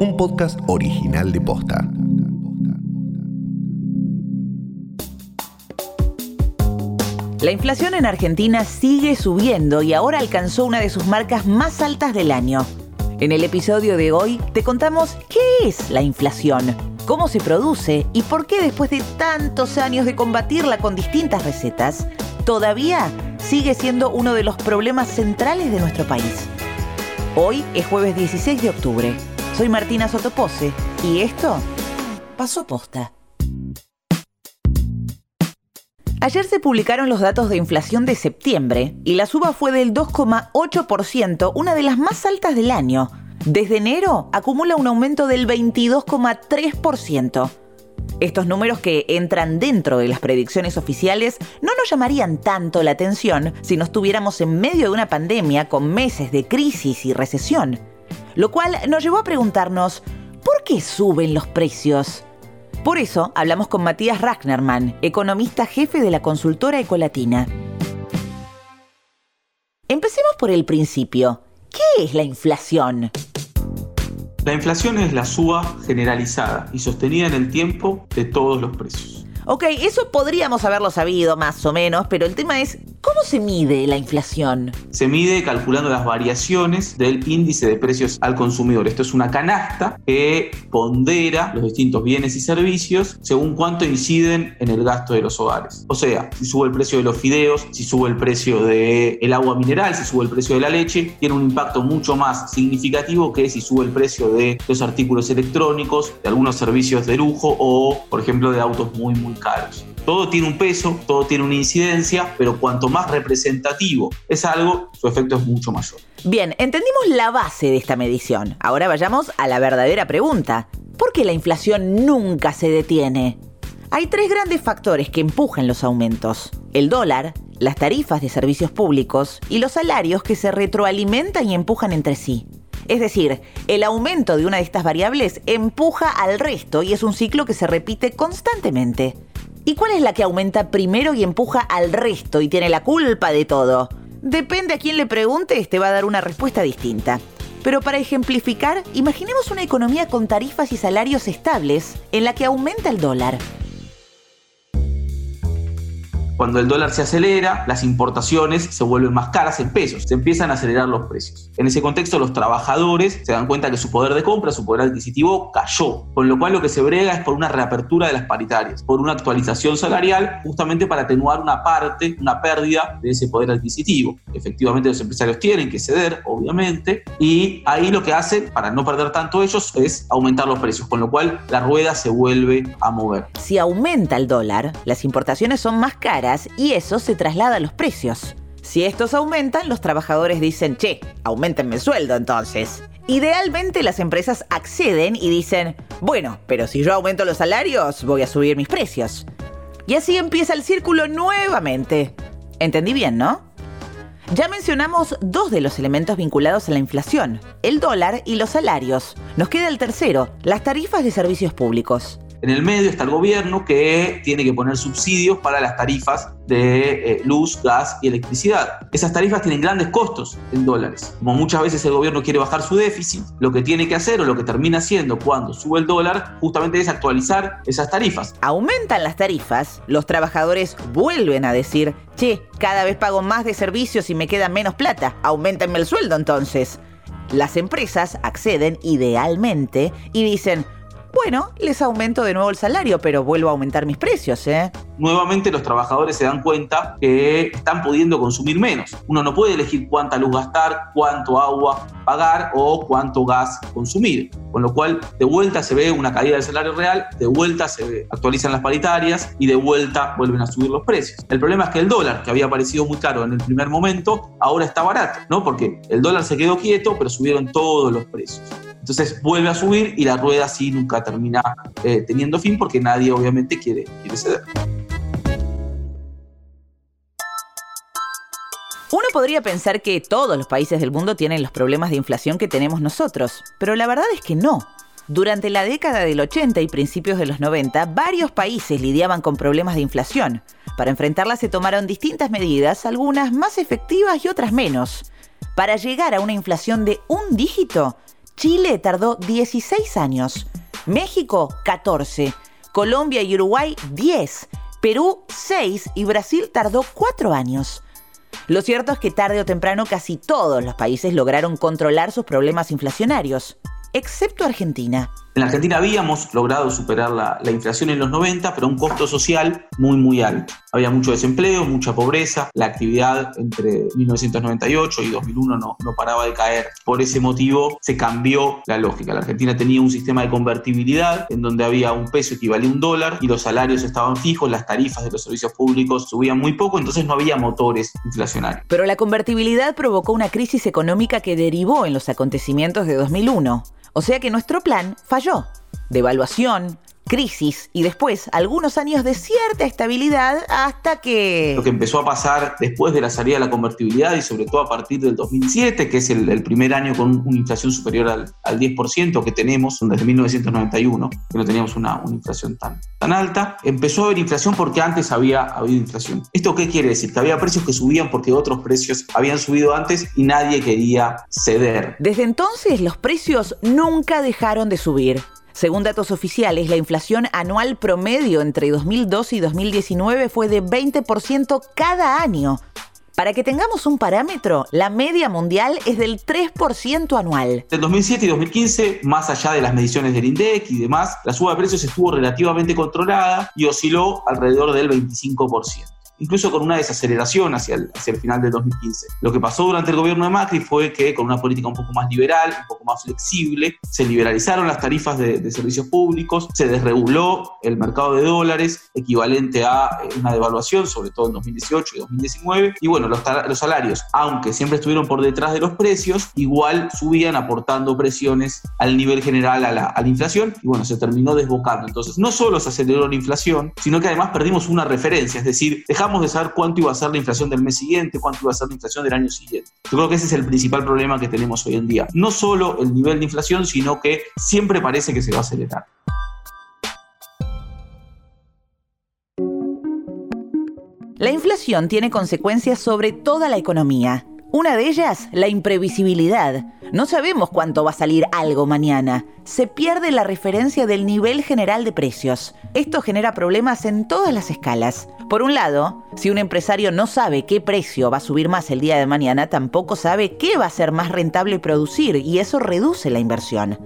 un podcast original de Posta. La inflación en Argentina sigue subiendo y ahora alcanzó una de sus marcas más altas del año. En el episodio de hoy te contamos qué es la inflación, cómo se produce y por qué después de tantos años de combatirla con distintas recetas, todavía sigue siendo uno de los problemas centrales de nuestro país. Hoy es jueves 16 de octubre. Soy Martina Sotopose y esto pasó posta. Ayer se publicaron los datos de inflación de septiembre y la suba fue del 2,8%, una de las más altas del año. Desde enero acumula un aumento del 22,3%. Estos números que entran dentro de las predicciones oficiales no nos llamarían tanto la atención si no estuviéramos en medio de una pandemia con meses de crisis y recesión. Lo cual nos llevó a preguntarnos, ¿por qué suben los precios? Por eso hablamos con Matías Ragnerman, economista jefe de la consultora Ecolatina. Empecemos por el principio. ¿Qué es la inflación? La inflación es la suba generalizada y sostenida en el tiempo de todos los precios. Ok, eso podríamos haberlo sabido más o menos, pero el tema es, ¿cómo se mide la inflación? Se mide calculando las variaciones del índice de precios al consumidor. Esto es una canasta que pondera los distintos bienes y servicios según cuánto inciden en el gasto de los hogares. O sea, si sube el precio de los fideos, si sube el precio del agua mineral, si sube el precio de la leche, tiene un impacto mucho más significativo que si sube el precio de los artículos electrónicos, de algunos servicios de lujo o, por ejemplo, de autos muy, muy caros. Todo tiene un peso, todo tiene una incidencia, pero cuanto más representativo es algo, su efecto es mucho mayor. Bien, entendimos la base de esta medición. Ahora vayamos a la verdadera pregunta. ¿Por qué la inflación nunca se detiene? Hay tres grandes factores que empujan los aumentos. El dólar, las tarifas de servicios públicos y los salarios que se retroalimentan y empujan entre sí. Es decir, el aumento de una de estas variables empuja al resto y es un ciclo que se repite constantemente. ¿Y cuál es la que aumenta primero y empuja al resto y tiene la culpa de todo? Depende a quién le pregunte, te va a dar una respuesta distinta. Pero para ejemplificar, imaginemos una economía con tarifas y salarios estables en la que aumenta el dólar. Cuando el dólar se acelera, las importaciones se vuelven más caras en pesos, se empiezan a acelerar los precios. En ese contexto, los trabajadores se dan cuenta que su poder de compra, su poder adquisitivo cayó, con lo cual lo que se brega es por una reapertura de las paritarias, por una actualización salarial, justamente para atenuar una parte, una pérdida de ese poder adquisitivo. Efectivamente, los empresarios tienen que ceder, obviamente, y ahí lo que hacen, para no perder tanto ellos, es aumentar los precios, con lo cual la rueda se vuelve a mover. Si aumenta el dólar, las importaciones son más caras y eso se traslada a los precios. Si estos aumentan, los trabajadores dicen, che, aumentenme el sueldo entonces. Idealmente las empresas acceden y dicen, bueno, pero si yo aumento los salarios, voy a subir mis precios. Y así empieza el círculo nuevamente. Entendí bien, ¿no? Ya mencionamos dos de los elementos vinculados a la inflación, el dólar y los salarios. Nos queda el tercero, las tarifas de servicios públicos. En el medio está el gobierno que tiene que poner subsidios para las tarifas de eh, luz, gas y electricidad. Esas tarifas tienen grandes costos en dólares. Como muchas veces el gobierno quiere bajar su déficit, lo que tiene que hacer o lo que termina haciendo cuando sube el dólar justamente es actualizar esas tarifas. Aumentan las tarifas, los trabajadores vuelven a decir, che, cada vez pago más de servicios y me queda menos plata, aumentenme el sueldo entonces. Las empresas acceden idealmente y dicen, bueno, les aumento de nuevo el salario, pero vuelvo a aumentar mis precios, ¿eh? Nuevamente los trabajadores se dan cuenta que están pudiendo consumir menos. Uno no puede elegir cuánta luz gastar, cuánto agua pagar o cuánto gas consumir. Con lo cual, de vuelta se ve una caída del salario real, de vuelta se actualizan las paritarias y de vuelta vuelven a subir los precios. El problema es que el dólar, que había parecido muy caro en el primer momento, ahora está barato, ¿no? Porque el dólar se quedó quieto, pero subieron todos los precios. Entonces vuelve a subir y la rueda así nunca termina eh, teniendo fin porque nadie obviamente quiere, quiere ceder. Uno podría pensar que todos los países del mundo tienen los problemas de inflación que tenemos nosotros, pero la verdad es que no. Durante la década del 80 y principios de los 90, varios países lidiaban con problemas de inflación. Para enfrentarla se tomaron distintas medidas, algunas más efectivas y otras menos. Para llegar a una inflación de un dígito, Chile tardó 16 años, México 14, Colombia y Uruguay 10, Perú 6 y Brasil tardó 4 años. Lo cierto es que tarde o temprano casi todos los países lograron controlar sus problemas inflacionarios, excepto Argentina. En Argentina habíamos logrado superar la, inflación en los 90, pero a un costo social muy, muy alto. Había mucho desempleo, mucha pobreza, la actividad entre 1998 y 2001 no, no paraba de caer. Por ese motivo se cambió la lógica. La Argentina tenía un sistema de convertibilidad en donde había un peso equivalente a un dólar y los salarios estaban fijos, las tarifas de los servicios públicos subían muy poco, entonces no había motores inflacionarios. Pero la convertibilidad provocó una crisis económica que derivó en los acontecimientos de 2001. O sea que nuestro plan falló. Devaluación, crisis y después algunos años de cierta estabilidad hasta que... Lo que empezó a pasar después de la salida de la convertibilidad y sobre todo a partir del 2007, que es el, primer año con una inflación superior al, al, 10% que tenemos desde 1991, que no teníamos una, una, inflación tan, tan alta, empezó a haber inflación porque antes había habido inflación. ¿Esto qué quiere decir? Que había precios que subían porque otros precios habían subido antes y nadie quería ceder. Desde entonces los precios nunca dejaron de subir. Según datos oficiales, la inflación anual promedio entre 2002 y 2019 fue de 20% cada año. Para que tengamos un parámetro, la media mundial es del 3% anual. En 2007 y 2015, más allá de las mediciones del INDEC y demás, la suba de precios estuvo relativamente controlada y osciló alrededor del 25% incluso con una desaceleración hacia el, hacia el final del 2015. Lo que pasó durante el gobierno de Macri fue que con una política un poco más liberal, un poco más flexible, se liberalizaron las tarifas de, servicios públicos, se desreguló el mercado de dólares, equivalente a eh, una devaluación, sobre todo en 2018 y 2019, y bueno, los, los salarios, aunque siempre estuvieron por detrás de los precios, igual subían aportando presiones al nivel general a la, a la inflación, y bueno, se terminó desbocando. Entonces, no solo se aceleró la inflación, sino que además perdimos una referencia, es decir, dejamos de saber cuánto iba a ser la inflación del mes siguiente, cuánto iba a ser la inflación del año siguiente. Yo creo que ese es el principal problema que tenemos hoy en día. No solo el nivel de inflación, sino que siempre parece que se va a acelerar. La inflación tiene consecuencias sobre toda la economía. Una de ellas, la imprevisibilidad. No sabemos cuánto va a salir algo mañana. Se pierde la referencia del nivel general de precios. Esto genera problemas en todas las escalas. Por un lado, si un empresario no sabe qué precio va a subir más el día de mañana, tampoco sabe qué va a ser más rentable producir y eso reduce la inversión.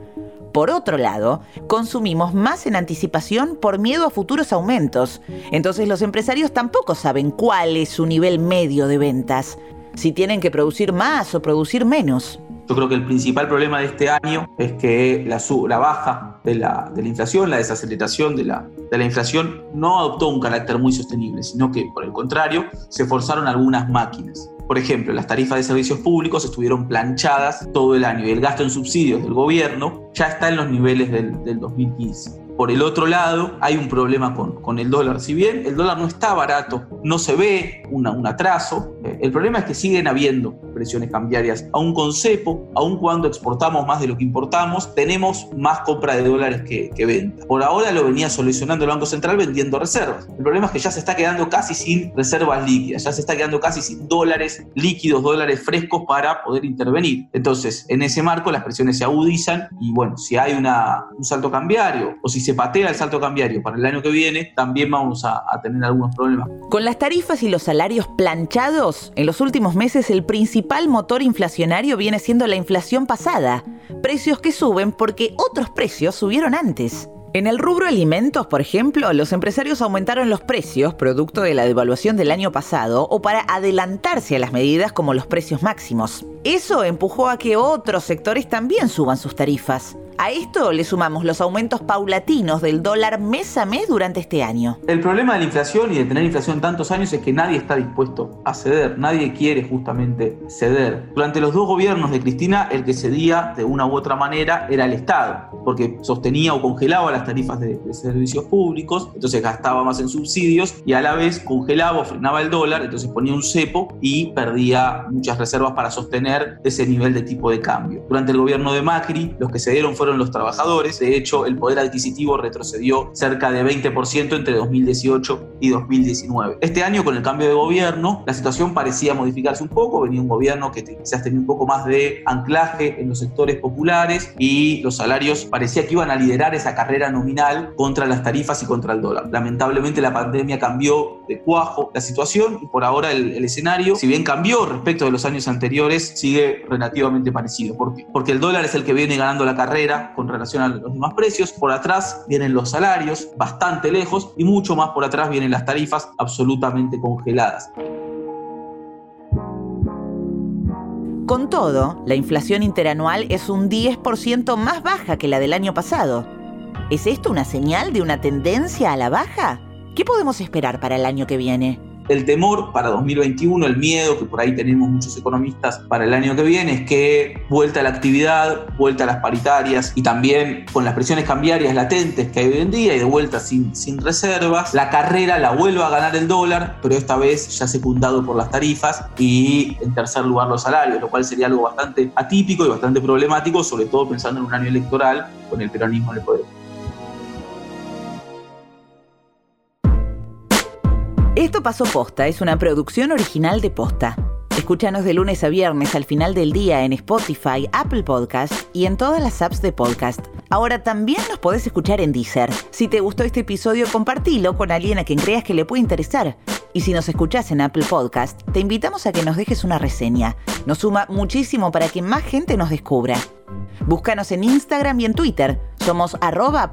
Por otro lado, consumimos más en anticipación por miedo a futuros aumentos. Entonces los empresarios tampoco saben cuál es su nivel medio de ventas si tienen que producir más o producir menos. Yo creo que el principal problema de este año es que la, la baja de la, de la, inflación, la desaceleración de la, de la inflación, no adoptó un carácter muy sostenible, sino que, por el contrario, se forzaron algunas máquinas. Por ejemplo, las tarifas de servicios públicos estuvieron planchadas todo el año y el gasto en subsidios del gobierno ya está en los niveles del, del 2015. Por el otro lado, hay un problema con, con, el dólar. Si bien el dólar no está barato, no se ve una, un atraso, eh, el problema es que siguen habiendo presiones cambiarias. Aún con cepo, aún cuando exportamos más de lo que importamos, tenemos más compra de dólares que, que venta. Por ahora lo venía solucionando el Banco Central vendiendo reservas. El problema es que ya se está quedando casi sin reservas líquidas, ya se está quedando casi sin dólares líquidos, dólares frescos para poder intervenir. Entonces, en ese marco las presiones se agudizan y bueno, si hay una, un salto cambiario o si se patea el salto cambiario para el año que viene, también vamos a, a tener algunos problemas. Con las tarifas y los salarios planchados, en los últimos meses el principal motor inflacionario viene siendo la inflación pasada, precios que suben porque otros precios subieron antes. En el rubro alimentos, por ejemplo, los empresarios aumentaron los precios producto de la devaluación del año pasado o para adelantarse a las medidas como los precios máximos. Eso empujó a que otros sectores también suban sus tarifas. A esto le sumamos los aumentos paulatinos del dólar mes a mes durante este año. El problema de la inflación y de tener inflación tantos años es que nadie está dispuesto a ceder, nadie quiere justamente ceder. Durante los dos gobiernos de Cristina, el que cedía de una u otra manera era el Estado, porque sostenía o congelaba las tarifas de, de servicios públicos, entonces gastaba más en subsidios y a la vez congelaba o frenaba el dólar, entonces ponía un cepo y perdía muchas reservas para sostener ese nivel de tipo de cambio. Durante el gobierno de Macri, los que cedieron fue fueron los trabajadores. De hecho, el poder adquisitivo retrocedió cerca de 20% entre 2018 y 2019. Este año, con el cambio de gobierno, la situación parecía modificarse un poco. Venía un gobierno que quizás tenía un poco más de anclaje en los sectores populares y los salarios parecía que iban a liderar esa carrera nominal contra las tarifas y contra el dólar. Lamentablemente la pandemia cambió de cuajo la situación y por ahora el, el escenario, si bien cambió respecto de los años anteriores, sigue relativamente parecido. ¿Por qué? Porque el dólar es el que viene ganando la carrera con relación a los demás precios. Por atrás vienen los salarios, bastante lejos, y mucho más por atrás vienen las tarifas absolutamente congeladas. Con todo, la inflación interanual es un 10% más baja que la del año pasado. ¿Es esto una señal de una tendencia a la baja? ¿Qué podemos esperar para el año que viene? El temor para 2021, el miedo que por ahí tenemos muchos economistas para el año que viene es que vuelta a la actividad, vuelta a las paritarias y también con las presiones cambiarias latentes que hay hoy en día y de vuelta sin, sin reservas, la carrera la vuelva a ganar el dólar, pero esta vez ya secundado por las tarifas y en tercer lugar los salarios, lo cual sería algo bastante atípico y bastante problemático, sobre todo pensando en un año electoral con el peronismo en el poder. Esto pasó posta, es una producción original de posta. Escúchanos de lunes a viernes al final del día en Spotify, Apple Podcast y en todas las apps de podcast. Ahora también nos podés escuchar en Deezer. Si te gustó este episodio, compartilo con alguien a quien creas que le puede interesar. Y si nos escuchás en Apple Podcast, te invitamos a que nos dejes una reseña. Nos suma muchísimo para que más gente nos descubra. Búscanos en Instagram y en Twitter. Somos arroba.